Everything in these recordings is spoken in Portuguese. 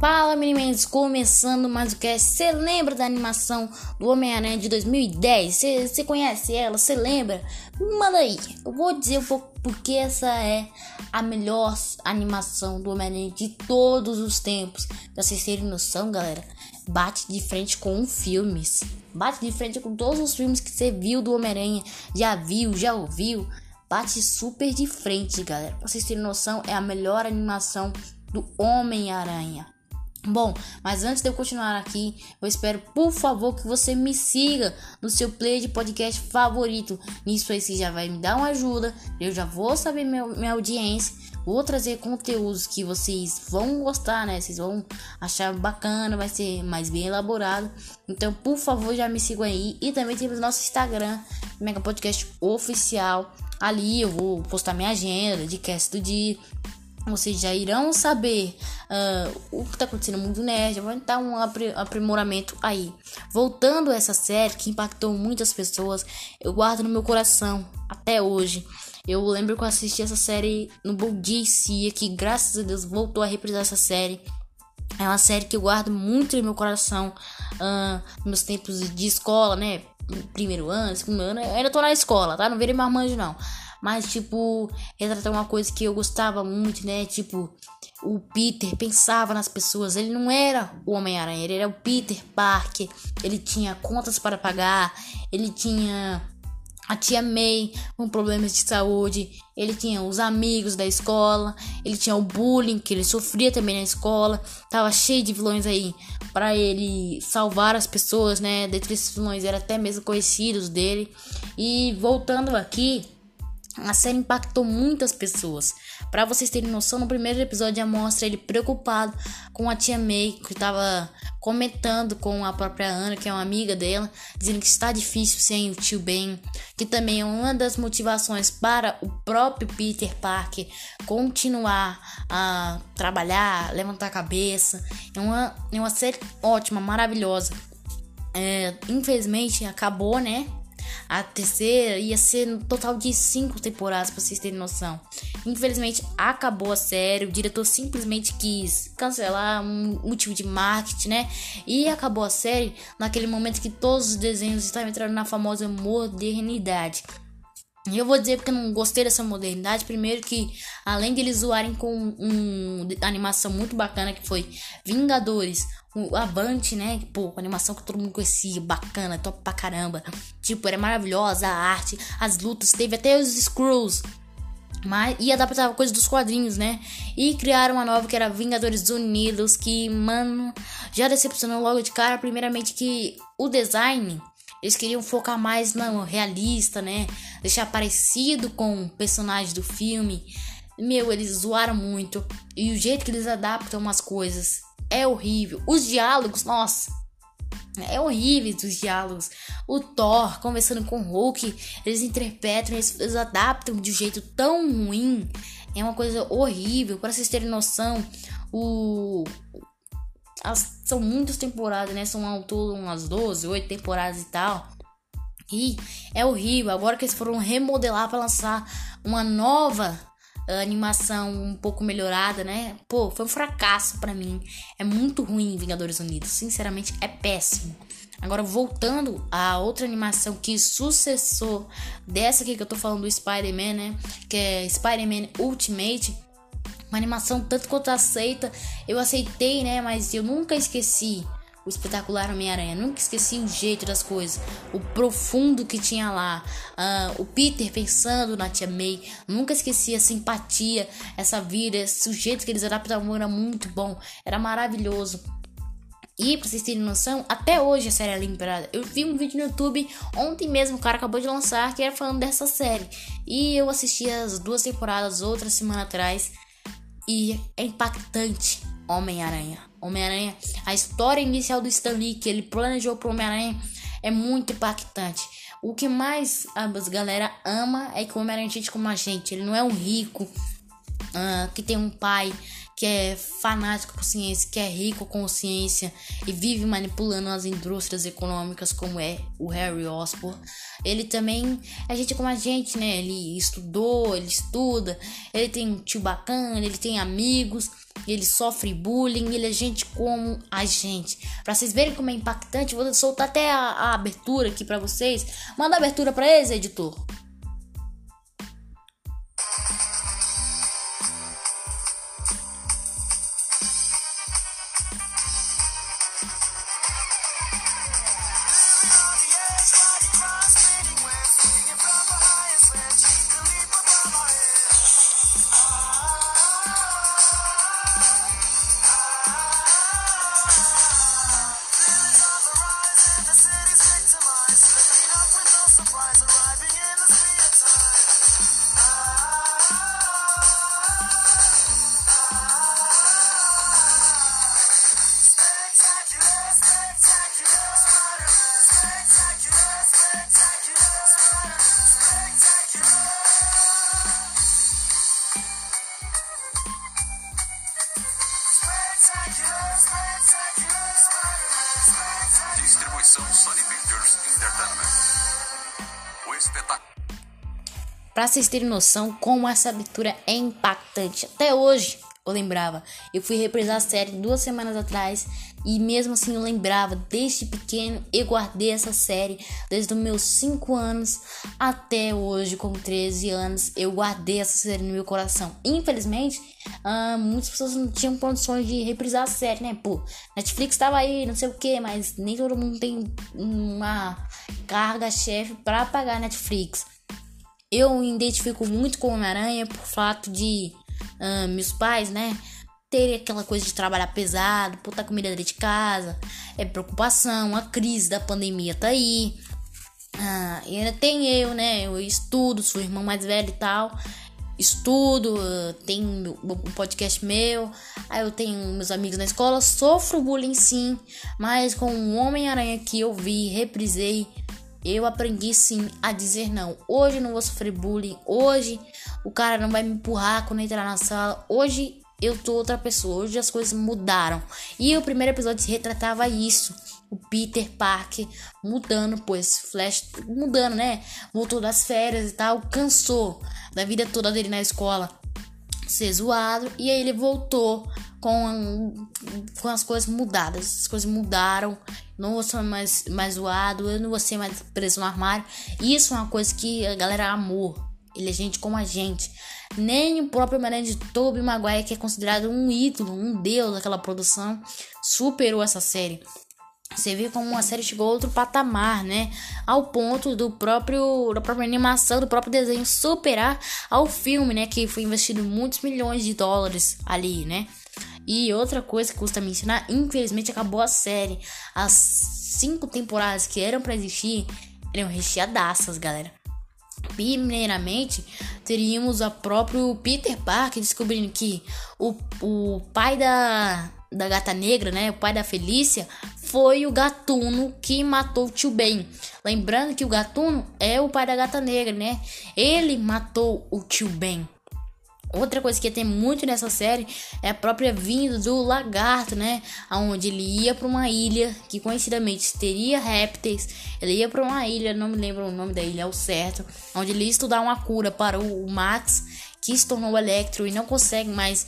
Fala meninos, começando mais o que Você lembra da animação do Homem-Aranha de 2010? Você conhece ela? Você lembra? Manda aí. Eu vou dizer um pouco porque essa é a melhor animação do Homem-Aranha de todos os tempos. Pra vocês terem noção, galera, bate de frente com filmes. Bate de frente com todos os filmes que você viu do Homem-Aranha. Já viu, já ouviu. Bate super de frente, galera. Pra vocês terem noção, é a melhor animação do Homem-Aranha. Bom, mas antes de eu continuar aqui, eu espero, por favor, que você me siga no seu play de podcast favorito. Nisso aí você já vai me dar uma ajuda. Eu já vou saber minha, minha audiência. Vou trazer conteúdos que vocês vão gostar, né? Vocês vão achar bacana, vai ser mais bem elaborado. Então, por favor, já me sigam aí. E também temos nosso Instagram, Mega Podcast Oficial. Ali eu vou postar minha agenda de cast do dia vocês já irão saber uh, o que está acontecendo no mundo nerd, vai dar um aprimoramento aí. Voltando a essa série que impactou muitas pessoas, eu guardo no meu coração até hoje. Eu lembro que eu assisti essa série no Boldicia, que graças a Deus voltou a reprisar essa série. É uma série que eu guardo muito no meu coração, uh, meus tempos de escola, né? Primeiro ano, segundo ano, eu ainda tô na escola, tá? Não virei marmanjo, não. Mas, tipo, retratar uma coisa que eu gostava muito, né? Tipo, o Peter pensava nas pessoas. Ele não era o Homem-Aranha, ele era o Peter Parker. Ele tinha contas para pagar, ele tinha a tia May com problemas de saúde, ele tinha os amigos da escola, ele tinha o bullying que ele sofria também na escola, tava cheio de vilões aí para ele salvar as pessoas, né? Dentre esses vilões eram até mesmo conhecidos dele. E voltando aqui, a série impactou muitas pessoas. Para vocês terem noção, no primeiro episódio já mostra ele preocupado com a tia May, que estava comentando com a própria Ana, que é uma amiga dela, dizendo que está difícil sem o tio Ben, que também é uma das motivações para o próprio Peter Parker continuar a trabalhar, levantar a cabeça. É uma, é uma série ótima, maravilhosa. É, infelizmente acabou, né? A terceira ia ser no total de cinco temporadas, pra vocês terem noção. Infelizmente, acabou a série. O diretor simplesmente quis cancelar um motivo de marketing, né? E acabou a série naquele momento que todos os desenhos estavam entrando na famosa modernidade. E eu vou dizer porque eu não gostei dessa modernidade. Primeiro que, além de eles zoarem com uma animação muito bacana que foi Vingadores, o Avante, né? Pô, animação que todo mundo conhecia, bacana, top pra caramba. Tipo, era maravilhosa a arte, as lutas, teve até os Screws. Mas, e adaptava coisas dos quadrinhos, né? E criaram uma nova que era Vingadores Unidos, que, mano, já decepcionou logo de cara. Primeiramente que o design eles queriam focar mais no realista, né? Deixar parecido com o personagem do filme. Meu, eles zoaram muito. E o jeito que eles adaptam umas coisas é horrível. Os diálogos, nossa. É horrível os diálogos. O Thor conversando com o Hulk, eles interpretam, eles, eles adaptam de um jeito tão ruim. É uma coisa horrível. Para vocês terem noção, o, as, são muitas temporadas, né? São ao todo umas 12, 8 temporadas e tal. E é horrível. Agora que eles foram remodelar para lançar uma nova uh, animação um pouco melhorada, né? Pô, foi um fracasso para mim. É muito ruim Vingadores Unidos. Sinceramente, é péssimo. Agora, voltando a outra animação que sucessor dessa aqui que eu tô falando do Spider-Man, né? Que é Spider-Man Ultimate uma animação tanto quanto aceita. Eu aceitei, né? Mas eu nunca esqueci o espetacular Homem-Aranha. Nunca esqueci o jeito das coisas, o profundo que tinha lá, uh, o Peter pensando na tia May. Nunca esqueci a simpatia, essa vida, esse jeito que eles adaptavam era muito bom, era maravilhoso. E pra vocês terem noção, até hoje a série é lembrada. Eu vi um vídeo no YouTube ontem mesmo, o cara acabou de lançar, que era falando dessa série. E eu assisti as duas temporadas outra semana atrás. E é impactante Homem-Aranha. Homem-Aranha, a história inicial do Stan Lee que ele planejou pro Homem-Aranha é muito impactante. O que mais a galera ama é que o Homem-Aranha é gente como a gente. Ele não é um rico uh, que tem um pai que é fanático por ciência, que é rico com ciência e vive manipulando as indústrias econômicas, como é o Harry Osborn. Ele também é gente como a gente, né? Ele estudou, ele estuda, ele tem um tio bacana, ele tem amigos, ele sofre bullying, ele é gente como a gente. Para vocês verem como é impactante, vou soltar até a, a abertura aqui para vocês. Manda a abertura para eles, editor. Pra vocês terem noção como essa abertura é impactante. Até hoje eu lembrava. Eu fui reprisar a série duas semanas atrás e mesmo assim eu lembrava. Desde pequeno eu guardei essa série desde os meus 5 anos até hoje, com 13 anos, eu guardei essa série no meu coração. Infelizmente, uh, muitas pessoas não tinham condições de reprisar a série, né? Pô, Netflix tava aí, não sei o que, mas nem todo mundo tem uma carga-chefe para pagar Netflix. Eu me identifico muito com Homem-Aranha por fato de uh, meus pais, né? Ter aquela coisa de trabalhar pesado, puta comida dentro de casa, é preocupação, a crise da pandemia tá aí. Ah, e ainda tem eu, né? Eu estudo, sou irmão mais velho e tal. Estudo, tenho um podcast meu, aí eu tenho meus amigos na escola, sofro bullying sim, mas com o Homem-Aranha que eu vi, reprisei, eu aprendi sim a dizer não. Hoje não vou sofrer bullying, hoje o cara não vai me empurrar quando entrar na sala. Hoje eu tô outra pessoa, hoje as coisas mudaram. E o primeiro episódio se retratava isso. O Peter Parker mudando, pois Flash mudando, né? Voltou das férias e tal, cansou da vida toda dele na escola ser zoado e aí ele voltou com, com as coisas mudadas. As coisas mudaram. Não vou ser mais, mais zoado, eu não vou ser mais preso no armário. Isso é uma coisa que a galera amou. Ele é gente como a gente. Nem o próprio Mané de Tobey Maguire, que é considerado um ídolo, um deus daquela produção, superou essa série. Você vê como uma série chegou a outro patamar, né? Ao ponto do próprio da própria animação, do próprio desenho superar ao filme, né? Que foi investido muitos milhões de dólares ali, né? E outra coisa que custa mencionar, infelizmente acabou a série. As cinco temporadas que eram para existir eram recheadaças, galera. Primeiramente, teríamos o próprio Peter Parker descobrindo que o, o pai da, da gata negra, né? O pai da Felícia, foi o gatuno que matou o tio Ben. Lembrando que o gatuno é o pai da gata negra, né? Ele matou o tio Ben. Outra coisa que tem muito nessa série é a própria vinda do lagarto, né? Onde ele ia para uma ilha que conhecidamente teria répteis. Ele ia para uma ilha, não me lembro o nome da ilha ao certo, onde ele ia estudar uma cura para o Max, que se tornou Electro e não consegue mais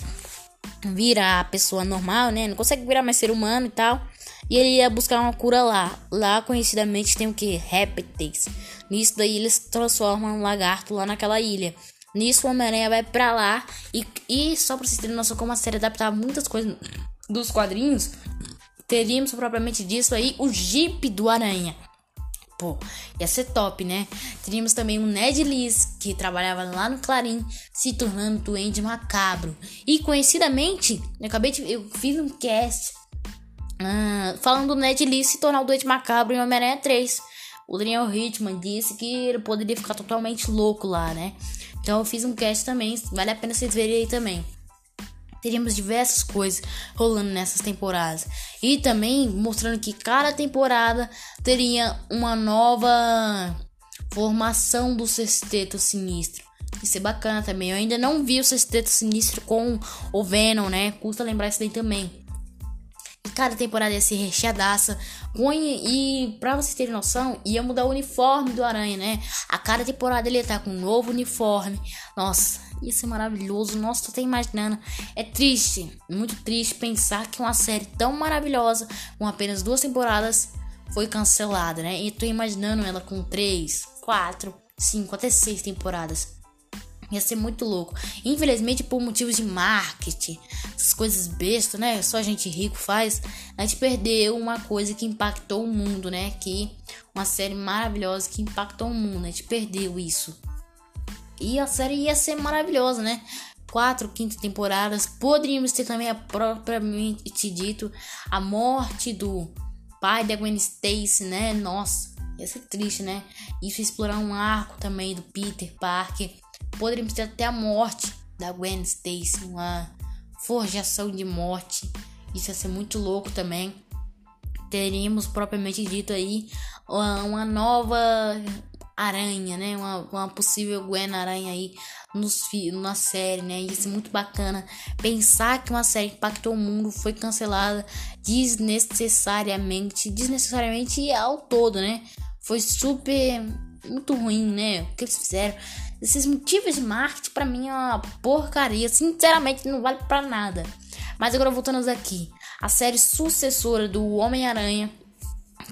virar pessoa normal, né? Não consegue virar mais ser humano e tal. E ele ia buscar uma cura lá. Lá, conhecidamente, tem o que? Répteis. Nisso daí, eles transformam um lagarto lá naquela ilha. Nisso, o Homem-Aranha vai pra lá. E, e só pra vocês terem noção como a série adaptava muitas coisas dos quadrinhos, teríamos propriamente disso aí o Jeep do Aranha. Pô, ia ser top, né? Teríamos também o Ned Lees, que trabalhava lá no Clarim, se tornando doente macabro. E conhecidamente, eu acabei de. Eu fiz um cast uh, falando do Ned Lees se tornar o doente macabro em Homem-Aranha 3. O Daniel Hitman disse que ele poderia ficar totalmente louco lá, né? Então eu fiz um cast também, vale a pena vocês verem aí também. Teríamos diversas coisas rolando nessas temporadas. E também mostrando que cada temporada teria uma nova formação do sexteto sinistro. Isso é bacana também. Eu ainda não vi o Sexteto Sinistro com o Venom, né? Custa lembrar isso daí também. Cada temporada ia ser recheadaça. E pra vocês terem noção, ia mudar o uniforme do Aranha, né? A cada temporada ele ia estar com um novo uniforme. Nossa, ia ser maravilhoso. Nossa, tô até imaginando. É triste, muito triste pensar que uma série tão maravilhosa, com apenas duas temporadas, foi cancelada, né? E tô imaginando ela com três, quatro, cinco, até seis temporadas. Ia ser muito louco. Infelizmente, por motivos de marketing, essas coisas bestas, né? Só gente rico faz. A gente perdeu uma coisa que impactou o mundo, né? Que uma série maravilhosa que impactou o mundo. A gente perdeu isso. E a série ia ser maravilhosa, né? Quatro, quinta temporadas. Poderíamos ter também a propriamente dito a morte do pai da Gwen Stacy, né? Nossa, ia ser triste, né? Isso explorar um arco também do Peter Parker Poderíamos ter até a morte da Gwen Stacy, uma forjação de morte. Isso ia ser muito louco também. Teríamos propriamente dito aí uma nova aranha, né? Uma, uma possível Gwen Aranha aí nos, na série, né? Isso é muito bacana. Pensar que uma série que impactou o mundo foi cancelada desnecessariamente. Desnecessariamente ao todo, né? Foi super. Muito ruim, né? O que eles fizeram esses motivos de marketing para mim é uma porcaria. Sinceramente, não vale para nada. Mas agora voltando aqui. A série sucessora do Homem-Aranha,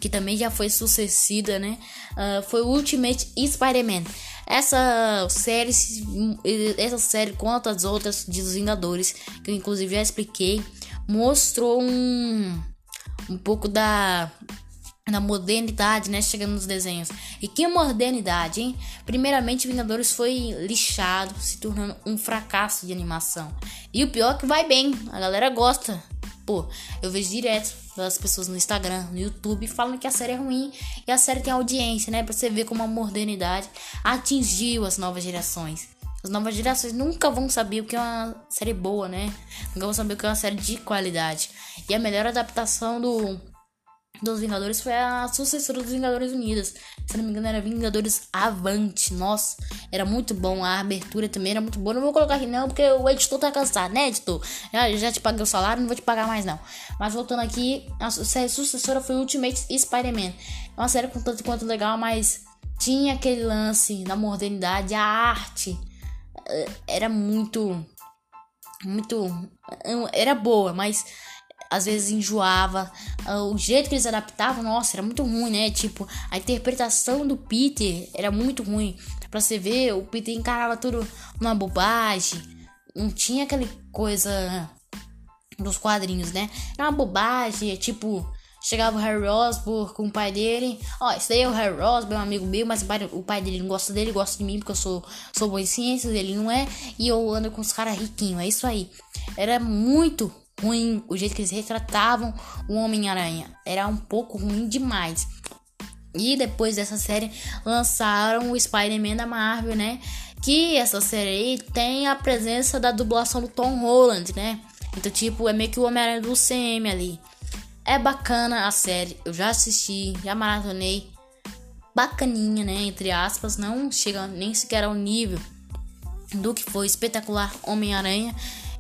que também já foi sucessida, né? Uh, foi Ultimate Spider-Man. Essa série, essa série, quanto as outras de Os Vingadores, que eu inclusive já expliquei, mostrou um, um pouco da na modernidade, né? Chegando nos desenhos. E que modernidade, hein? Primeiramente, Vingadores foi lixado, se tornando um fracasso de animação. E o pior é que vai bem, a galera gosta. Pô, eu vejo direto das pessoas no Instagram, no YouTube, falando que a série é ruim e a série tem audiência, né? Pra você ver como a modernidade atingiu as novas gerações. As novas gerações nunca vão saber o que é uma série boa, né? Nunca vão saber o que é uma série de qualidade. E a melhor adaptação do dos Vingadores foi a sucessora dos Vingadores Unidos. Se não me engano, era Vingadores Avante. Nossa, era muito bom. A abertura também era muito boa. Não vou colocar aqui não, porque o editor tá cansado, né, editor? Já, já te paguei o salário, não vou te pagar mais não. Mas voltando aqui, a sucessora foi Ultimate Spider-Man. É uma série com tanto quanto legal, mas tinha aquele lance da modernidade, a arte eh, era muito. Muito. Era boa, mas às vezes enjoava. Ah, o jeito que eles adaptavam, nossa, era muito ruim, né? Tipo, a interpretação do Peter era muito ruim. Pra você ver, o Peter encarava tudo uma bobagem. Não tinha aquela coisa dos quadrinhos, né? Era uma bobagem, tipo, chegava o Harry Osborn com o pai dele. Ó, esse daí é o Harry Osborn, é um amigo meu, mas o pai, o pai dele não gosta dele, gosta de mim porque eu sou, sou bom em ciências, ele não é. E eu ando com os caras riquinhos, é isso aí. Era muito ruim o jeito que eles retratavam o Homem-Aranha. Era um pouco ruim demais. E depois dessa série lançaram o Spider-Man da Marvel, né? Que essa série tem a presença da dublação do Tom Holland, né? Então, tipo, é meio que o Homem-Aranha do CM ali. É bacana a série, eu já assisti, já maratonei. Bacaninha, né? Entre aspas, não chega nem sequer ao nível do que foi espetacular Homem-Aranha.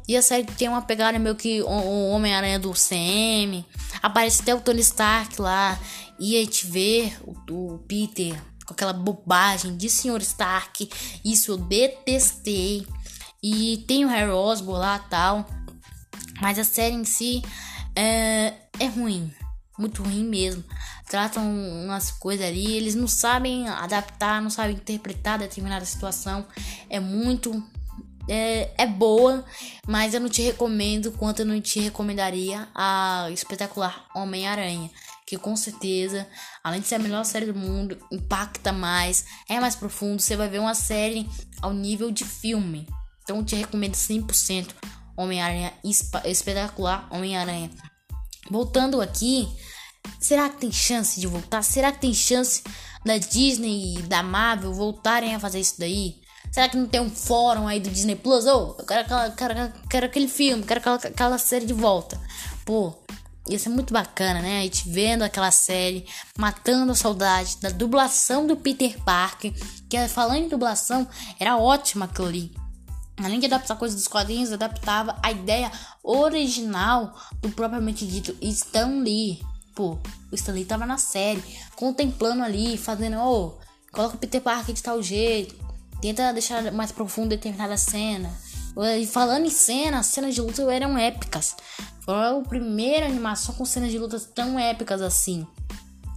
E a série tem uma pegada meio que o Homem-Aranha do CM. Aparece até o Tony Stark lá. E a gente vê o, o Peter com aquela bobagem de Sr. Stark. Isso eu detestei. E tem o Harry Osborn lá tal. Mas a série em si é, é ruim. Muito ruim mesmo. Tratam umas coisas ali. Eles não sabem adaptar, não sabem interpretar determinada situação. É muito é, é boa, mas eu não te recomendo quanto eu não te recomendaria a espetacular Homem-Aranha. Que com certeza, além de ser a melhor série do mundo, impacta mais, é mais profundo. Você vai ver uma série ao nível de filme. Então eu te recomendo 100% Homem-Aranha espetacular Homem-Aranha. Voltando aqui, será que tem chance de voltar? Será que tem chance da Disney e da Marvel voltarem a fazer isso daí? Será que não tem um fórum aí do Disney Plus? Ô, oh, eu quero, quero, quero, quero aquele filme, quero aquela, aquela série de volta. Pô, ia ser muito bacana, né? A gente vendo aquela série, matando a saudade da dublação do Peter Parker, que falando em dublação, era ótima aquilo ali. Além de adaptar coisas dos quadrinhos, adaptava a ideia original do propriamente dito Stan Lee. Pô, o Stan Lee tava na série, contemplando ali, fazendo, ô, oh, coloca o Peter Parker de tal jeito, tenta deixar mais profundo determinada cena. E falando em cena, as cenas de luta eram épicas. Foi a primeira animação com cenas de lutas tão épicas assim.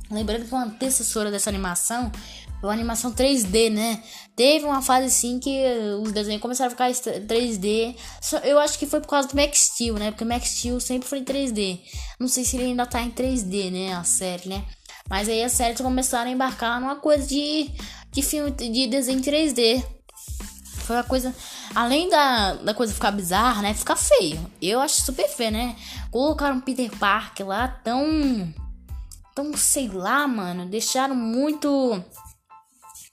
Lembrando que uma antecessora dessa animação foi uma animação 3D, né? Teve uma fase assim que os desenhos começaram a ficar 3D. Eu acho que foi por causa do Max Steel, né? Porque o Max Steel sempre foi em 3D. Não sei se ele ainda tá em 3D, né? A série, né? Mas aí as séries começaram a embarcar numa coisa de, de filme de desenho 3D. Foi uma coisa. Além da, da coisa ficar bizarra, né? Ficar feio. Eu acho super feio, né? Colocaram Peter Parker lá tão. Tão, sei lá, mano. Deixaram muito.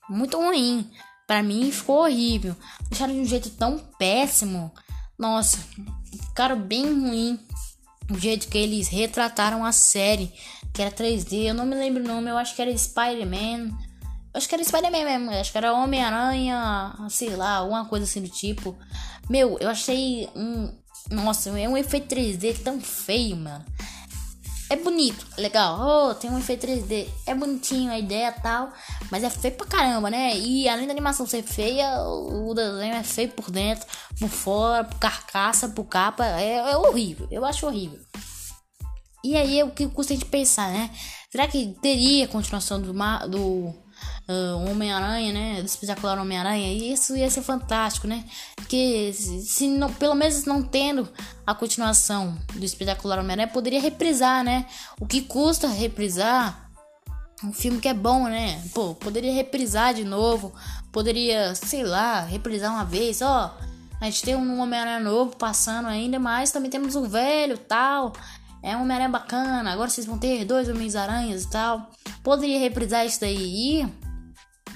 Muito ruim. Para mim ficou horrível. Deixaram de um jeito tão péssimo. Nossa, ficaram bem ruim. O jeito que eles retrataram a série, que era 3D. Eu não me lembro o nome, eu acho que era Spider-Man. Acho que era Spider-Man mesmo, acho que era Homem-Aranha, sei lá, alguma coisa assim do tipo. Meu, eu achei um. Nossa, é um efeito 3D tão feio, mano. É bonito, legal. Oh, tem um efeito 3D. É bonitinho a ideia tal. Mas é feio pra caramba, né? E além da animação ser feia, o desenho é feio por dentro, por fora, por carcaça, por capa. É, é horrível. Eu acho horrível. E aí o que custa de pensar, né? Será que teria continuação do, do uh, Homem-Aranha, né? Do espetacular Homem-Aranha. E isso ia ser fantástico, né? Porque se não, pelo menos não tendo a continuação do espetacular Homem-Aranha, poderia reprisar, né? O que custa reprisar um filme que é bom, né? Pô, poderia reprisar de novo. Poderia, sei lá, reprisar uma vez, ó. A gente tem um Homem-Aranha novo passando ainda, mas também temos o velho tal. É um Homem-Aranha bacana. Agora vocês vão ter dois Homens-Aranhas e tal. Poderia reprisar isso daí. E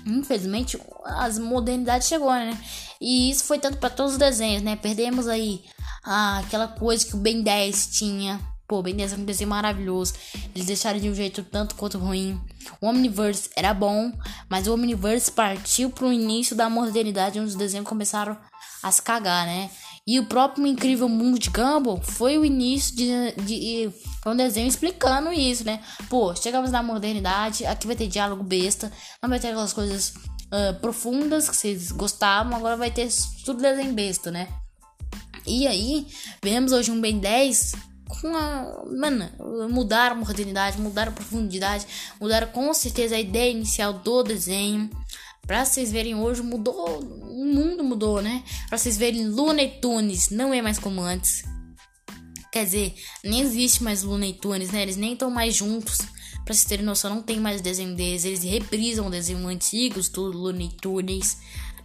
infelizmente as modernidades chegou, né? E isso foi tanto para todos os desenhos, né? Perdemos aí ah, aquela coisa que o Ben 10 tinha. Pô, Ben 10 é um desenho maravilhoso. Eles deixaram de um jeito tanto quanto ruim. O Omniverse era bom, mas o Omniverse partiu pro início da modernidade, onde os desenhos começaram a se cagar, né? E o próprio Incrível Mundo de Gumball foi o início de, de, de um desenho explicando isso, né? Pô, chegamos na modernidade, aqui vai ter diálogo besta, não vai ter aquelas coisas uh, profundas que vocês gostavam, agora vai ter tudo desenho besta, né? E aí, vemos hoje um Ben 10 com a. Mano, mudaram a modernidade, mudaram a profundidade, mudaram com certeza a ideia inicial do desenho. Pra vocês verem hoje, mudou. Mudou, né? Pra vocês verem, Looney Tunes não é mais como antes. Quer dizer, nem existe mais Looney Tunes, né? Eles nem estão mais juntos. Pra vocês terem noção, não tem mais desenho deles. Eles reprisam desenhos antigos do Looney Tunes.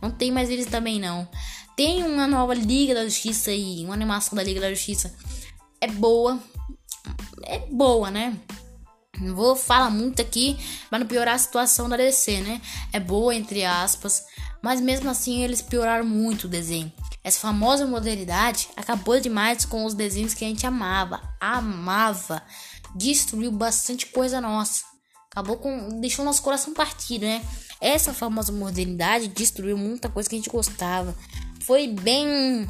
Não tem mais eles também, não. Tem uma nova Liga da Justiça aí. Uma animação da Liga da Justiça. É boa. É boa, né? Não vou falar muito aqui para não piorar a situação da DC, né? É boa, entre aspas, mas mesmo assim eles pioraram muito o desenho. Essa famosa modernidade acabou demais com os desenhos que a gente amava, amava, destruiu bastante coisa nossa, acabou com, deixou nosso coração partido, né? Essa famosa modernidade destruiu muita coisa que a gente gostava. Foi bem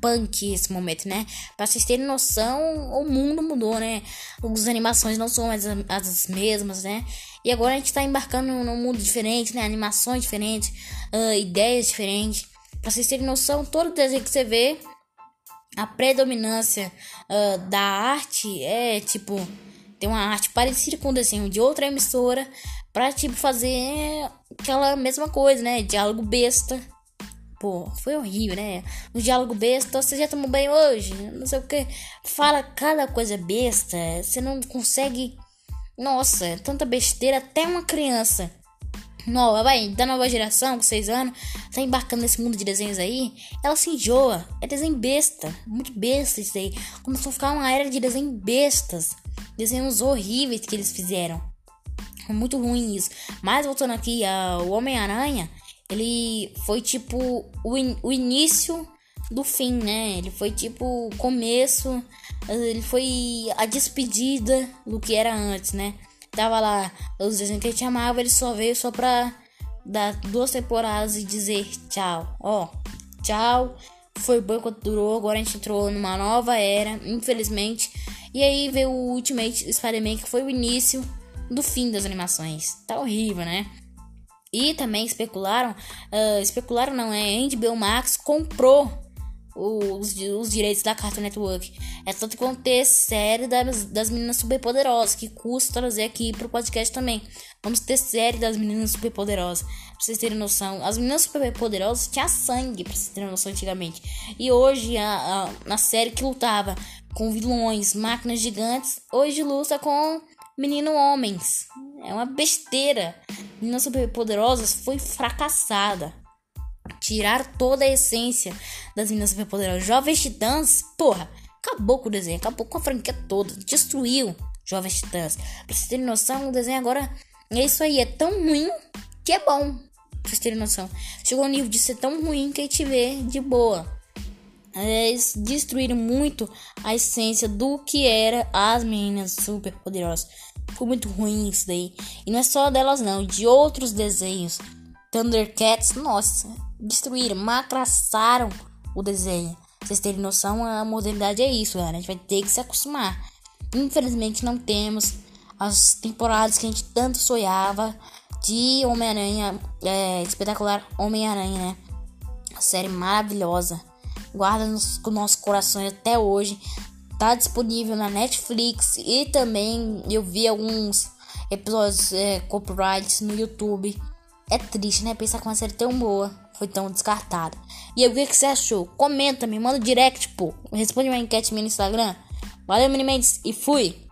punk esse momento, né? Pra vocês terem noção, o mundo mudou, né? As animações não são mais as mesmas, né? E agora a gente tá embarcando num mundo diferente, né? Animações diferentes, uh, ideias diferentes. Pra vocês terem noção, todo desenho que você vê, a predominância uh, da arte é tipo. Tem uma arte parecida com o desenho de outra emissora pra tipo fazer aquela mesma coisa, né? Diálogo besta Pô, foi horrível, né? Um diálogo besta, você já tomou banho hoje? Não sei o que. Fala cada coisa besta, você não consegue. Nossa, é tanta besteira, até uma criança nova, vai, da nova geração, com 6 anos, tá embarcando nesse mundo de desenhos aí, ela se enjoa. É desenho besta, muito besta isso aí. Começou a ficar uma era de desenho bestas, desenhos horríveis que eles fizeram. Muito ruim isso. Mas voltando aqui ao Homem-Aranha, ele foi tipo o, in, o início do fim, né? Ele foi tipo o começo, ele foi a despedida do que era antes, né? Tava lá os desenhos que a gente amava, ele só veio só pra dar duas temporadas e dizer tchau. Ó, tchau. Foi bom enquanto durou, agora a gente entrou numa nova era, infelizmente. E aí veio o Ultimate Spider-Man, que foi o início do fim das animações. Tá horrível, né? E também especularam, uh, especularam não, é, HBO Max comprou os, os direitos da Cartoon Network. É tanto que ter série das, das meninas superpoderosas, que custa trazer aqui pro podcast também. Vamos ter série das meninas superpoderosas, pra vocês terem noção. As meninas superpoderosas tinham sangue, pra vocês terem noção, antigamente. E hoje, a, a, a série que lutava com vilões, máquinas gigantes, hoje luta com menino homens. É uma besteira. Meninas Superpoderosas foi fracassada. Tirar toda a essência das Meninas Superpoderosas. Jovens Titãs, porra, acabou com o desenho, acabou com a franquia toda, destruiu Jovens Titãs. Pra vocês terem noção, o desenho agora é isso aí, é tão ruim que é bom. Pra vocês terem noção. Chegou ao nível de ser tão ruim que a gente vê de boa. Eles destruíram muito a essência do que era as meninas super poderosas. Ficou muito ruim isso daí. E não é só delas não, de outros desenhos. Thundercats, nossa, destruíram, macraçaram o desenho. Vocês terem noção, a modernidade é isso, galera. A gente vai ter que se acostumar. Infelizmente não temos as temporadas que a gente tanto sonhava de Homem-Aranha, é, espetacular Homem-Aranha, né? A série maravilhosa. Guarda nos nossos corações até hoje. Tá disponível na Netflix e também eu vi alguns episódios é, copyrights no YouTube. É triste, né? Pensar que uma série tão boa foi tão descartada. E aí, o que, que você achou? Comenta, me manda direct, pô. Responde uma enquete minha no Instagram. Valeu, Mini Mendes, e fui!